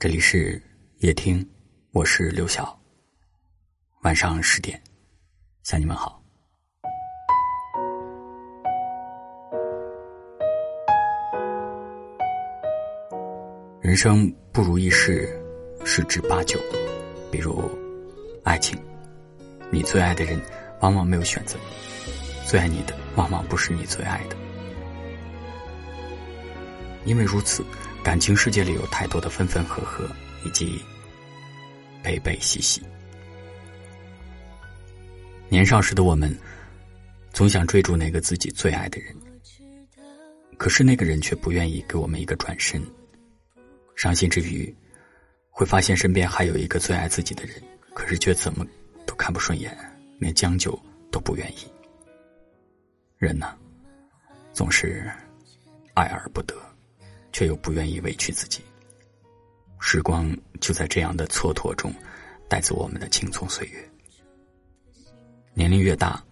这里是夜听，我是刘晓。晚上十点，向你们好。人生不如意事十之八九，比如爱情，你最爱的人往往没有选择，最爱你的往往不是你最爱的，因为如此。感情世界里有太多的分分合合，以及悲悲喜喜。年少时的我们，总想追逐那个自己最爱的人，可是那个人却不愿意给我们一个转身。伤心之余，会发现身边还有一个最爱自己的人，可是却怎么都看不顺眼，连将就都不愿意。人呢，总是爱而不得。却又不愿意委屈自己，时光就在这样的蹉跎中，带走我们的青葱岁月。年龄越大，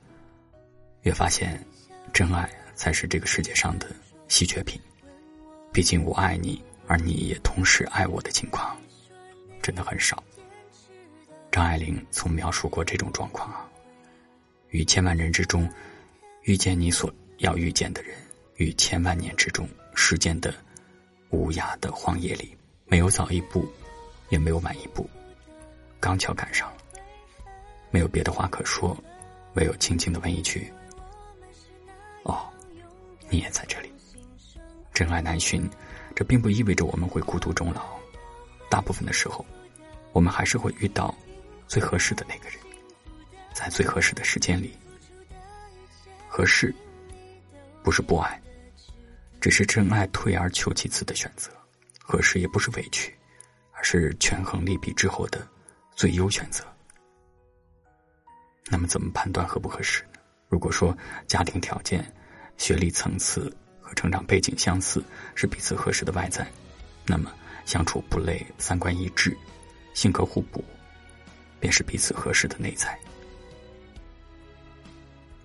越发现，真爱才是这个世界上的稀缺品。毕竟我爱你，而你也同时爱我的情况，真的很少。张爱玲曾描述过这种状况啊：于千万人之中，遇见你所要遇见的人；于千万年之中，时间的。无涯的荒野里，没有早一步，也没有晚一步，刚巧赶上了。没有别的话可说，唯有轻轻的问一句：“哦，你也在这里。”真爱难寻，这并不意味着我们会孤独终老。大部分的时候，我们还是会遇到最合适的那个人，在最合适的时间里。合适，不是不爱。只是真爱退而求其次的选择，合适也不是委屈，而是权衡利弊之后的最优选择。那么，怎么判断合不合适呢？如果说家庭条件、学历层次和成长背景相似是彼此合适的外在，那么相处不累、三观一致、性格互补，便是彼此合适的内在。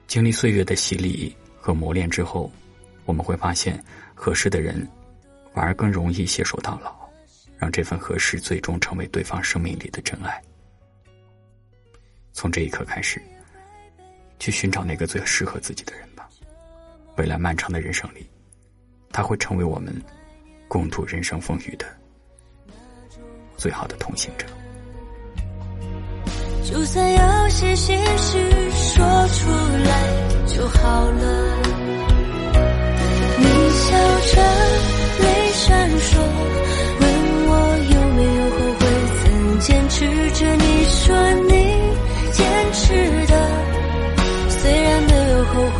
经历岁月的洗礼和磨练之后。我们会发现，合适的人反而更容易携手到老，让这份合适最终成为对方生命里的真爱。从这一刻开始，去寻找那个最适合自己的人吧。未来漫长的人生里，他会成为我们共度人生风雨的最好的同行者。就算有些心事说出来就好了。笑着，泪闪烁，问我有没有后悔，曾坚持着你说你坚持的，虽然没有后悔。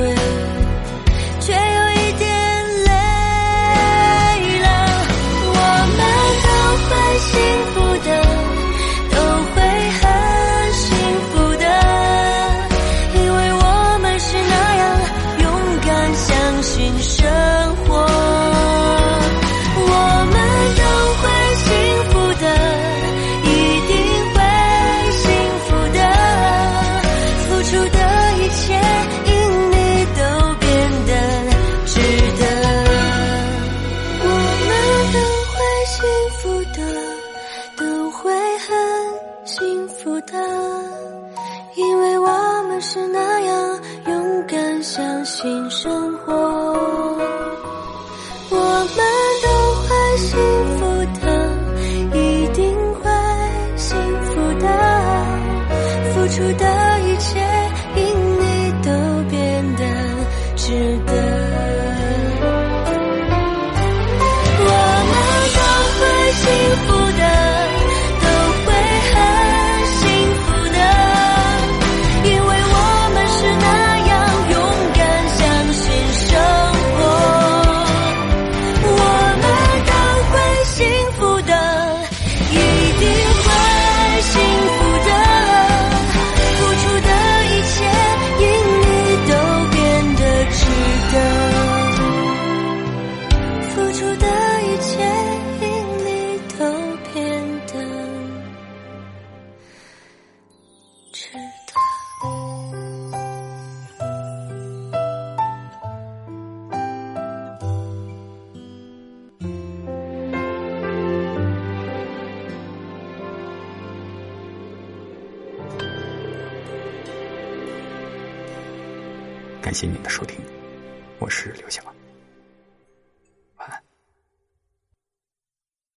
幸福感谢您的收听，我是刘晓。